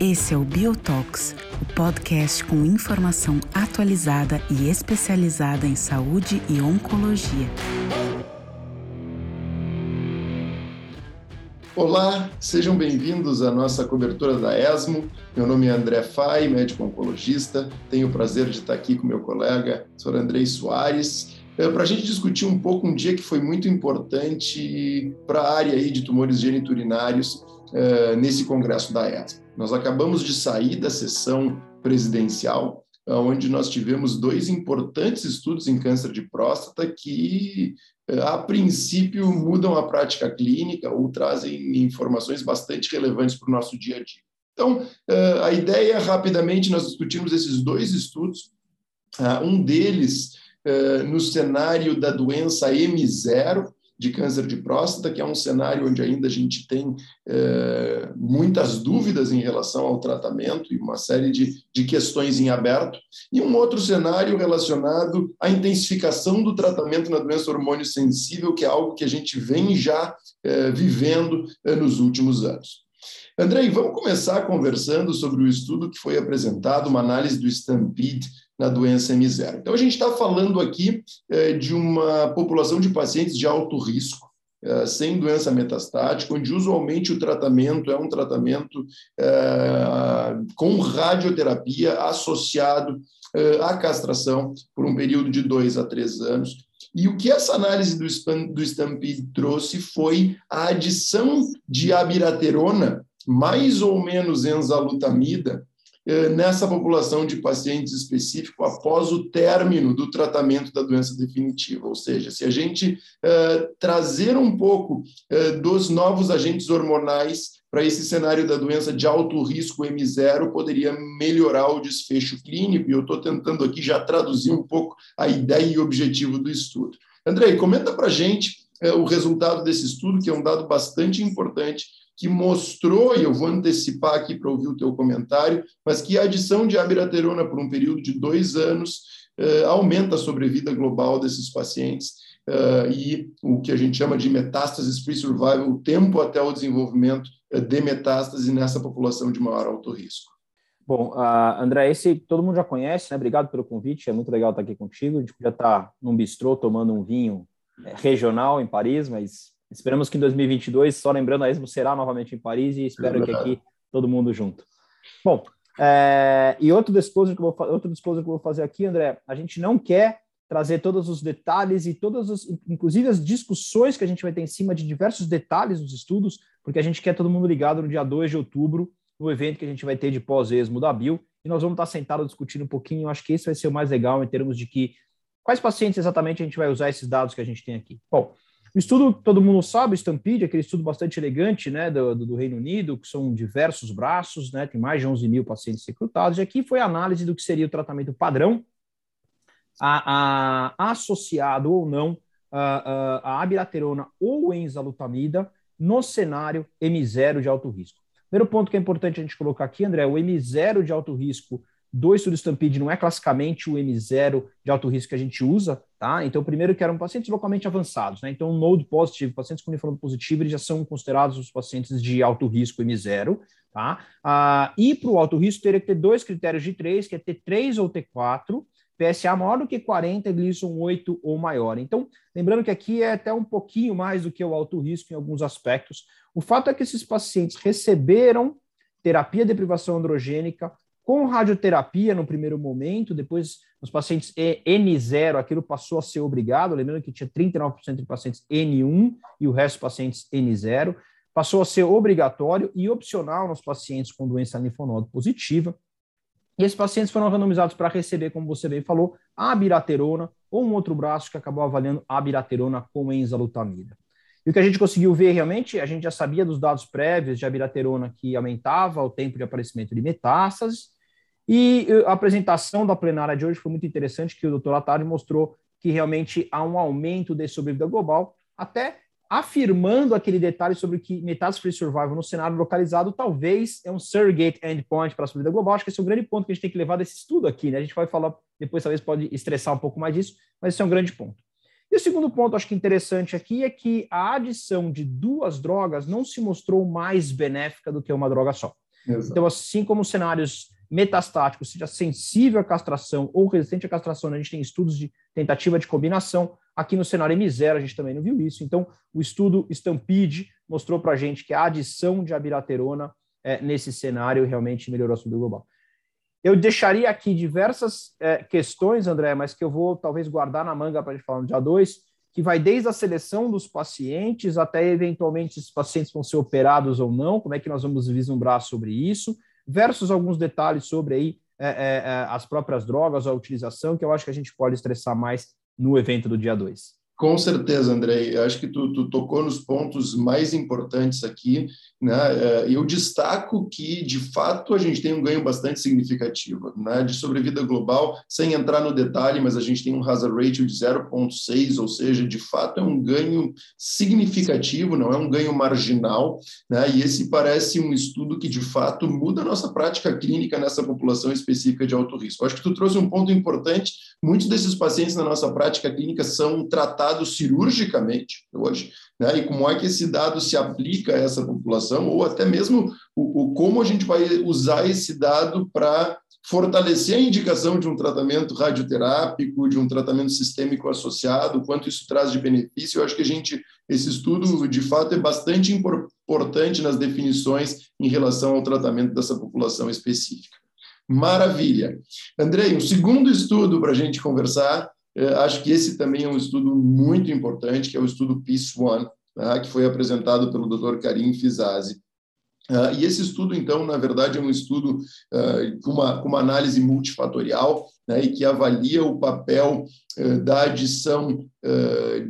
Esse é o Biotox, o podcast com informação atualizada e especializada em saúde e oncologia. Olá, sejam bem-vindos à nossa cobertura da ESMO. Meu nome é André Fai, médico oncologista. Tenho o prazer de estar aqui com meu colega, Sr. Andrei Soares, é, para a gente discutir um pouco um dia que foi muito importante para a área aí de tumores geniturinários é, nesse congresso da ESMO. Nós acabamos de sair da sessão presidencial, onde nós tivemos dois importantes estudos em câncer de próstata que, a princípio, mudam a prática clínica ou trazem informações bastante relevantes para o nosso dia a dia. Então, a ideia, rapidamente, nós discutimos esses dois estudos. Um deles no cenário da doença M0, de câncer de próstata, que é um cenário onde ainda a gente tem é, muitas dúvidas em relação ao tratamento e uma série de, de questões em aberto, e um outro cenário relacionado à intensificação do tratamento na doença hormônio sensível, que é algo que a gente vem já é, vivendo nos últimos anos. Andrei, vamos começar conversando sobre o estudo que foi apresentado, uma análise do Stampede na doença M0. Então, a gente está falando aqui é, de uma população de pacientes de alto risco, é, sem doença metastática, onde usualmente o tratamento é um tratamento é, com radioterapia associado à castração por um período de dois a três anos. E o que essa análise do, do Stampede trouxe foi a adição de abiraterona, mais ou menos enzalutamida, nessa população de pacientes específico após o término do tratamento da doença definitiva. Ou seja, se a gente uh, trazer um pouco uh, dos novos agentes hormonais para esse cenário da doença de alto risco M0, poderia melhorar o desfecho clínico, e eu estou tentando aqui já traduzir um pouco a ideia e objetivo do estudo. Andrei, comenta para a gente o resultado desse estudo, que é um dado bastante importante que mostrou, e eu vou antecipar aqui para ouvir o teu comentário, mas que a adição de abiraterona por um período de dois anos eh, aumenta a sobrevida global desses pacientes eh, e o que a gente chama de metástases free survival, o tempo até o desenvolvimento eh, de metástase nessa população de maior alto risco. Bom, uh, André, esse todo mundo já conhece, né? Obrigado pelo convite, é muito legal estar aqui contigo. A gente podia estar num bistrô tomando um vinho regional em Paris, mas Esperamos que em 2022, só lembrando, a Expo será novamente em Paris e espero é que aqui todo mundo junto. Bom, é, e outro disclosure, que eu vou, outro disclosure que eu vou fazer aqui, André, a gente não quer trazer todos os detalhes e todas as, inclusive as discussões que a gente vai ter em cima de diversos detalhes dos estudos, porque a gente quer todo mundo ligado no dia 2 de outubro, no evento que a gente vai ter de pós-esmo da Bio, e nós vamos estar sentados discutindo um pouquinho, eu acho que esse vai ser o mais legal em termos de que quais pacientes exatamente a gente vai usar esses dados que a gente tem aqui. Bom, o estudo, todo mundo sabe, Stampede, aquele estudo bastante elegante né, do, do, Reino Unido, que são diversos braços, né, tem mais de 11 mil pacientes recrutados, e aqui foi a análise do que seria o tratamento padrão, a, a, associado ou não a, a, a abiraterona ou enzalutamida no cenário M0 de alto risco. Primeiro ponto que é importante a gente colocar aqui, André, o M0 de alto risco do estudo Stampede não é classicamente o M0 de alto risco que a gente usa, tá? Então, primeiro que eram pacientes localmente avançados, né? Então, node positivo, pacientes com linfonodo positivo, eles já são considerados os pacientes de alto risco M0, tá? Ah, e para o alto risco, teria que ter dois critérios de três, que é T3 ou T4, PSA maior do que 40, Gleason 8 ou maior. Então, lembrando que aqui é até um pouquinho mais do que o alto risco em alguns aspectos. O fato é que esses pacientes receberam terapia de privação androgênica com radioterapia no primeiro momento, depois nos pacientes N0, aquilo passou a ser obrigado, lembrando que tinha 39% de pacientes N1 e o resto pacientes N0, passou a ser obrigatório e opcional nos pacientes com doença linfonodo positiva. E esses pacientes foram randomizados para receber, como você bem falou, a abiraterona ou um outro braço que acabou avaliando a abiraterona com enzalutamida. E o que a gente conseguiu ver realmente, a gente já sabia dos dados prévios de abiraterona que aumentava o tempo de aparecimento de metástases, e a apresentação da plenária de hoje foi muito interessante, que o doutor Atari mostrou que realmente há um aumento de sobrevida global, até afirmando aquele detalhe sobre que metástase free survival no cenário localizado talvez é um surrogate endpoint para a sobrevida global. Acho que esse é um grande ponto que a gente tem que levar desse estudo aqui, né? A gente vai falar depois, talvez pode estressar um pouco mais disso, mas esse é um grande ponto. E E o segundo ponto, acho que interessante aqui, é que a adição de duas drogas não se mostrou mais benéfica do que uma droga só. Exato. Então, assim como cenários metastáticos, seja sensível à castração ou resistente à castração, né, a gente tem estudos de tentativa de combinação. Aqui no cenário M0 a gente também não viu isso. Então, o estudo Stampede mostrou para a gente que a adição de abiraterona é, nesse cenário realmente melhorou a saúde global. Eu deixaria aqui diversas é, questões, André, mas que eu vou talvez guardar na manga para a gente falar no dia 2, que vai desde a seleção dos pacientes até eventualmente esses pacientes vão ser operados ou não, como é que nós vamos vislumbrar sobre isso, versus alguns detalhes sobre aí é, é, é as próprias drogas, a utilização, que eu acho que a gente pode estressar mais no evento do dia 2. Com certeza, André. Eu acho que tu, tu, tocou nos pontos mais importantes aqui. Né? É, eu destaco que, de fato, a gente tem um ganho bastante significativo né? de sobrevida global, sem entrar no detalhe, mas a gente tem um hazard ratio de 0,6, ou seja, de fato é um ganho significativo, não é um ganho marginal. Né? E esse parece um estudo que, de fato, muda a nossa prática clínica nessa população específica de alto risco. Acho que tu trouxe um ponto importante. Muitos desses pacientes na nossa prática clínica são tratados cirurgicamente hoje, né? e como é que esse dado se aplica a essa população, ou até mesmo o, o como a gente vai usar esse dado para fortalecer a indicação de um tratamento radioterápico, de um tratamento sistêmico associado, quanto isso traz de benefício. Eu acho que a gente, esse estudo, de fato, é bastante importante nas definições em relação ao tratamento dessa população específica. Maravilha. Andrei, um segundo estudo para a gente conversar é, acho que esse também é um estudo muito importante, que é o estudo Peace One? Que foi apresentado pelo Dr. Karim Fizazi. Uh, e esse estudo, então, na verdade, é um estudo uh, com, uma, com uma análise multifatorial né, e que avalia o papel uh, da adição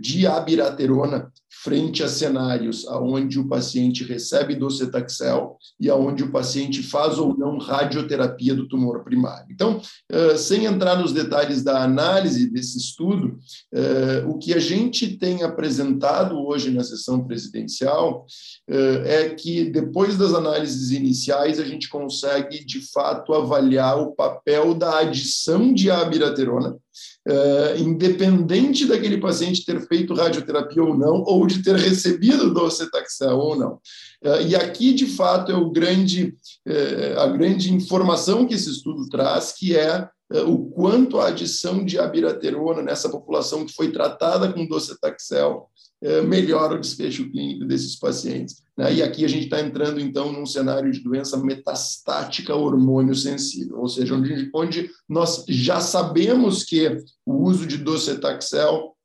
de abiraterona frente a cenários onde o paciente recebe docetaxel e aonde o paciente faz ou não radioterapia do tumor primário. Então, sem entrar nos detalhes da análise desse estudo, o que a gente tem apresentado hoje na sessão presidencial é que, depois das análises iniciais, a gente consegue, de fato, avaliar o papel da adição de abiraterona independente daquele paciente ter feito radioterapia ou não, ou de ter recebido docetaxel ou não. Uh, e aqui, de fato, é grande, uh, a grande informação que esse estudo traz, que é o quanto a adição de abiraterona nessa população que foi tratada com docetaxel melhora o desfecho clínico desses pacientes. Né? E aqui a gente está entrando, então, num cenário de doença metastática hormônio sensível, ou seja, onde, onde nós já sabemos que o uso de docetaxel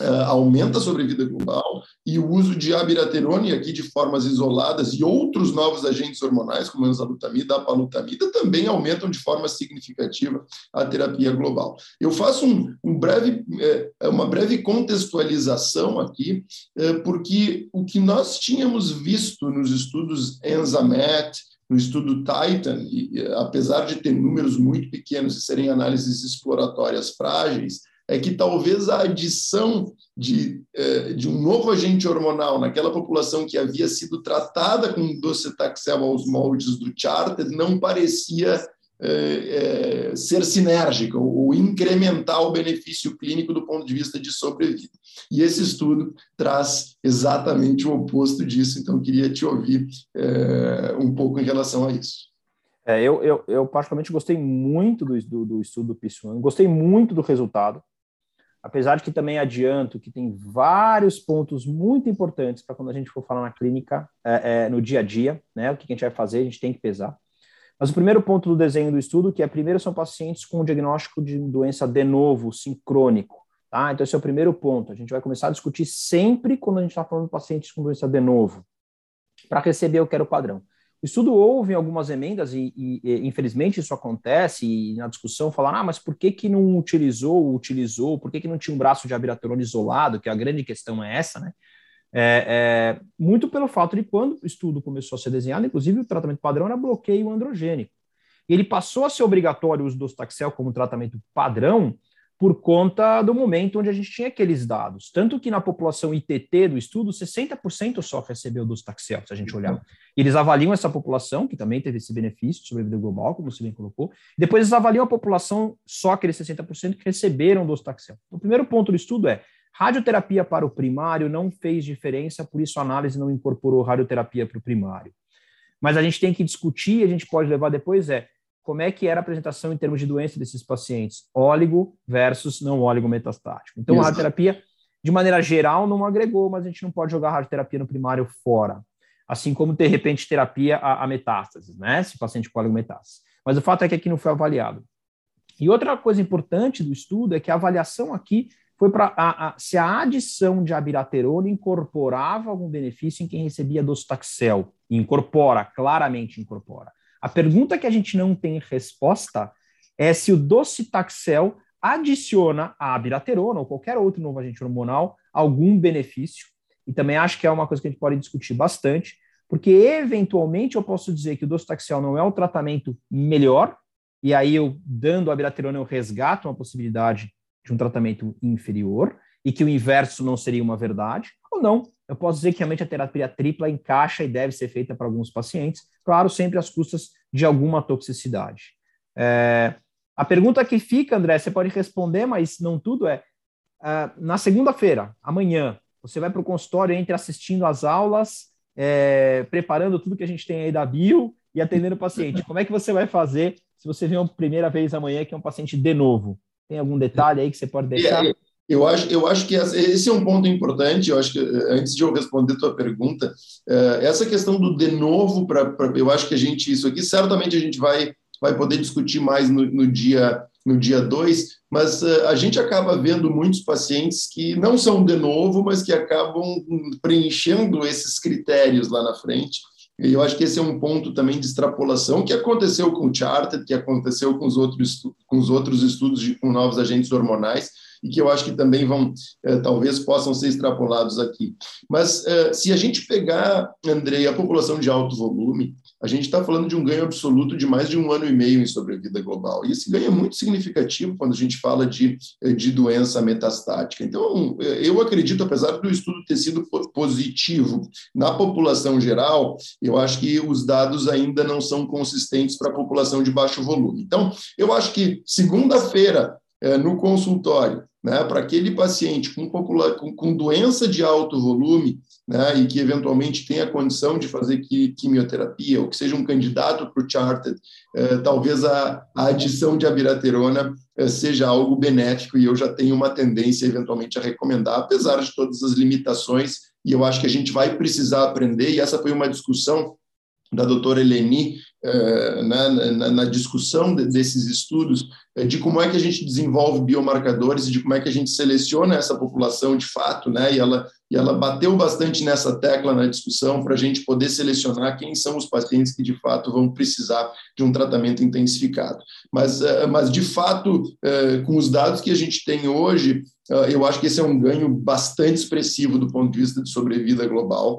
uh, aumenta a sobrevida global e o uso de abiraterona, aqui de formas isoladas, e outros novos agentes hormonais, como a enzalutamida, a palutamida, também aumentam de forma significativa a terapia global. Eu faço um, um breve, é, uma breve contextualização aqui, é, porque o que nós tínhamos visto nos estudos ENZAMET, no estudo Titan, e, apesar de ter números muito pequenos e serem análises exploratórias frágeis, é que talvez a adição de, é, de um novo agente hormonal naquela população que havia sido tratada com docetaxel aos moldes do Charter não parecia é, é, ser sinérgica ou incrementar o benefício clínico do ponto de vista de sobrevida. E esse estudo traz exatamente o oposto disso, então queria te ouvir é, um pouco em relação a isso. É, eu, eu, eu, particularmente gostei muito do, do, do estudo do PIS1, gostei muito do resultado apesar de que também adianto que tem vários pontos muito importantes para quando a gente for falar na clínica, é, é, no dia a dia, né? O que a gente vai fazer, a gente tem que pesar. Mas o primeiro ponto do desenho do estudo, que é primeiro são pacientes com diagnóstico de doença de novo, sincrônico. Tá? Então, esse é o primeiro ponto. A gente vai começar a discutir sempre quando a gente está falando de pacientes com doença de novo, para receber o que era o padrão. Estudo houve algumas emendas e, e, e, infelizmente isso acontece e na discussão falaram, ah, mas por que que não utilizou, utilizou, por que que não tinha um braço de abiraterona isolado, que a grande questão é essa, né? É, é, muito pelo fato de quando o estudo começou a ser desenhado, inclusive o tratamento padrão era bloqueio androgênico. E ele passou a ser obrigatório o uso do docetaxel como tratamento padrão por conta do momento onde a gente tinha aqueles dados. Tanto que na população ITT do estudo, 60% só recebeu dos taxel, se a gente olhar. Eles avaliam essa população, que também teve esse benefício de sobrevida global, como você bem colocou, depois eles avaliam a população, só aqueles 60% que receberam dos taxel. Então, o primeiro ponto do estudo é Radioterapia para o primário não fez diferença, por isso a análise não incorporou radioterapia para o primário. Mas a gente tem que discutir, a gente pode levar depois, é como é que era a apresentação em termos de doença desses pacientes, óligo versus não óligo metastático. Então, a radioterapia, de maneira geral, não agregou, mas a gente não pode jogar a radioterapia no primário fora. Assim como, de repente, terapia a, a metástases, né? Se paciente com óligo metástase. Mas o fato é que aqui não foi avaliado. E outra coisa importante do estudo é que a avaliação aqui foi para se a adição de abiraterona incorporava algum benefício em quem recebia docetaxel. Incorpora, claramente incorpora. A pergunta que a gente não tem resposta é se o docetaxel adiciona à abiraterona ou qualquer outro novo agente hormonal algum benefício. E também acho que é uma coisa que a gente pode discutir bastante, porque eventualmente eu posso dizer que o docetaxel não é o tratamento melhor, e aí eu dando a abiraterona eu resgato uma possibilidade de um tratamento inferior e que o inverso não seria uma verdade, ou não. Eu posso dizer que realmente a terapia tripla encaixa e deve ser feita para alguns pacientes, claro, sempre às custas de alguma toxicidade. É, a pergunta que fica, André, você pode responder, mas não tudo é: uh, na segunda-feira, amanhã, você vai para o consultório entre assistindo às aulas, é, preparando tudo que a gente tem aí da bio e atendendo o paciente. Como é que você vai fazer se você vê uma primeira vez amanhã que é um paciente de novo? Tem algum detalhe aí que você pode deixar? Eu acho, eu acho que esse é um ponto importante. Eu acho que eh, antes de eu responder tua pergunta, eh, essa questão do de novo, para eu acho que a gente isso aqui certamente a gente vai vai poder discutir mais no, no dia no dia 2, mas uh, a gente acaba vendo muitos pacientes que não são de novo, mas que acabam preenchendo esses critérios lá na frente. E eu acho que esse é um ponto também de extrapolação que aconteceu com o Charter, que aconteceu com os outros, com os outros estudos de, com novos agentes hormonais, e que eu acho que também vão, eh, talvez possam ser extrapolados aqui. Mas eh, se a gente pegar, Andrei, a população de alto volume, a gente está falando de um ganho absoluto de mais de um ano e meio em sobrevida global. E esse ganho é muito significativo quando a gente fala de, eh, de doença metastática. Então, eu acredito, apesar do estudo ter sido positivo na população geral, eu acho que os dados ainda não são consistentes para a população de baixo volume. Então, eu acho que segunda-feira, no consultório, né, para aquele paciente com, popular, com, com, doença de alto volume, né, e que eventualmente tenha condição de fazer quimioterapia, ou que seja um candidato para o Charted, eh, talvez a, a, adição de abiraterona eh, seja algo benéfico, e eu já tenho uma tendência eventualmente a recomendar, apesar de todas as limitações, e eu acho que a gente vai precisar aprender, e essa foi uma discussão da doutora Eleni eh, na, na, na, discussão de, desses estudos, eh, de como é que a gente desenvolve biomarcadores e de como é que a gente seleciona essa população de fato, né? E ela, e ela bateu bastante nessa tecla na discussão para a gente poder selecionar quem são os pacientes que de fato vão precisar de um tratamento intensificado. Mas, eh, mas de fato, com os dados que a gente tem hoje, eu acho que esse é um ganho bastante expressivo do ponto de vista de sobrevida global.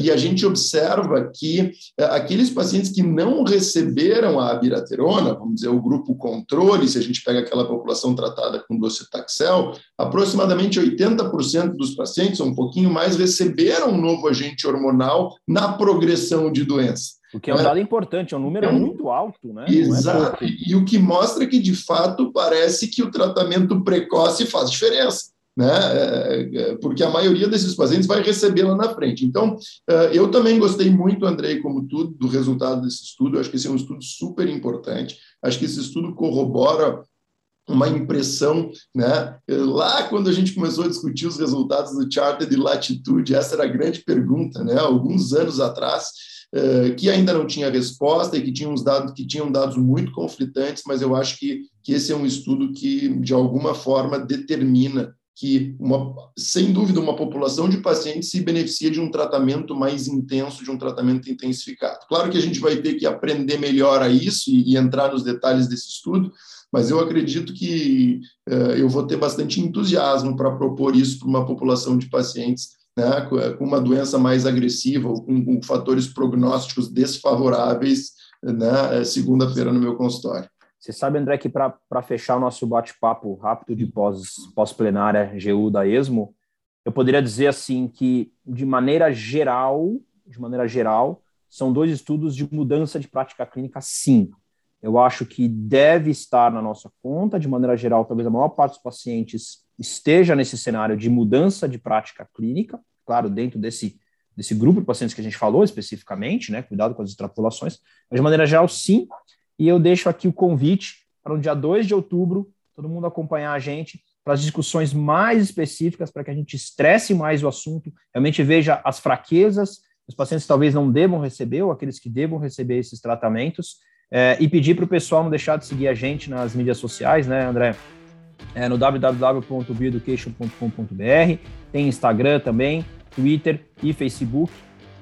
E a gente observa que aqueles pacientes que não receberam a abiraterona, vamos dizer, o grupo controle, se a gente pega aquela população tratada com docetaxel, aproximadamente 80% dos pacientes, ou um pouquinho mais, receberam um novo agente hormonal na progressão de doença. O que é um dado importante, é um número é muito alto, né? Exato. É e o que mostra que, de fato, parece que o tratamento precoce faz diferença né? É, é, porque a maioria desses pacientes vai receber lá na frente. Então, é, eu também gostei muito, Andrei, como tudo, do resultado desse estudo. acho que esse é um estudo super importante. Acho que esse estudo corrobora uma impressão, né? Lá quando a gente começou a discutir os resultados do Charter de Latitude, essa era a grande pergunta, né? Alguns anos atrás, que ainda não tinha resposta e que tinha uns dados que tinham dados muito conflitantes, mas eu acho que, que esse é um estudo que de alguma forma determina que, uma, sem dúvida, uma população de pacientes se beneficia de um tratamento mais intenso, de um tratamento intensificado. Claro que a gente vai ter que aprender melhor a isso e, e entrar nos detalhes desse estudo, mas eu acredito que uh, eu vou ter bastante entusiasmo para propor isso para uma população de pacientes né, com uma doença mais agressiva com, com fatores prognósticos desfavoráveis, né, segunda-feira no meu consultório. Você sabe, André, que para fechar o nosso bate-papo rápido de pós-plenária pós GU da ESMO, eu poderia dizer assim que, de maneira geral, de maneira geral, são dois estudos de mudança de prática clínica, sim. Eu acho que deve estar na nossa conta, de maneira geral, talvez a maior parte dos pacientes esteja nesse cenário de mudança de prática clínica, claro, dentro desse, desse grupo de pacientes que a gente falou especificamente, né? Cuidado com as extrapolações, mas de maneira geral, sim. E eu deixo aqui o convite para o dia 2 de outubro, todo mundo acompanhar a gente para as discussões mais específicas, para que a gente estresse mais o assunto, realmente veja as fraquezas, os pacientes talvez não devam receber, ou aqueles que devam receber esses tratamentos, é, e pedir para o pessoal não deixar de seguir a gente nas mídias sociais, né, André? É, no www.bioeducation.com.br, tem Instagram também, Twitter e Facebook.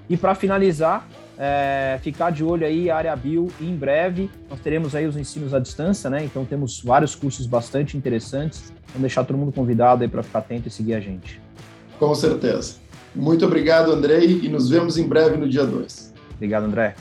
E para finalizar, é, ficar de olho aí, área bio, em breve nós teremos aí os ensinos à distância, né? Então temos vários cursos bastante interessantes. Vamos deixar todo mundo convidado aí para ficar atento e seguir a gente. Com certeza. Muito obrigado, Andrei, e nos vemos em breve no dia 2. Obrigado, André.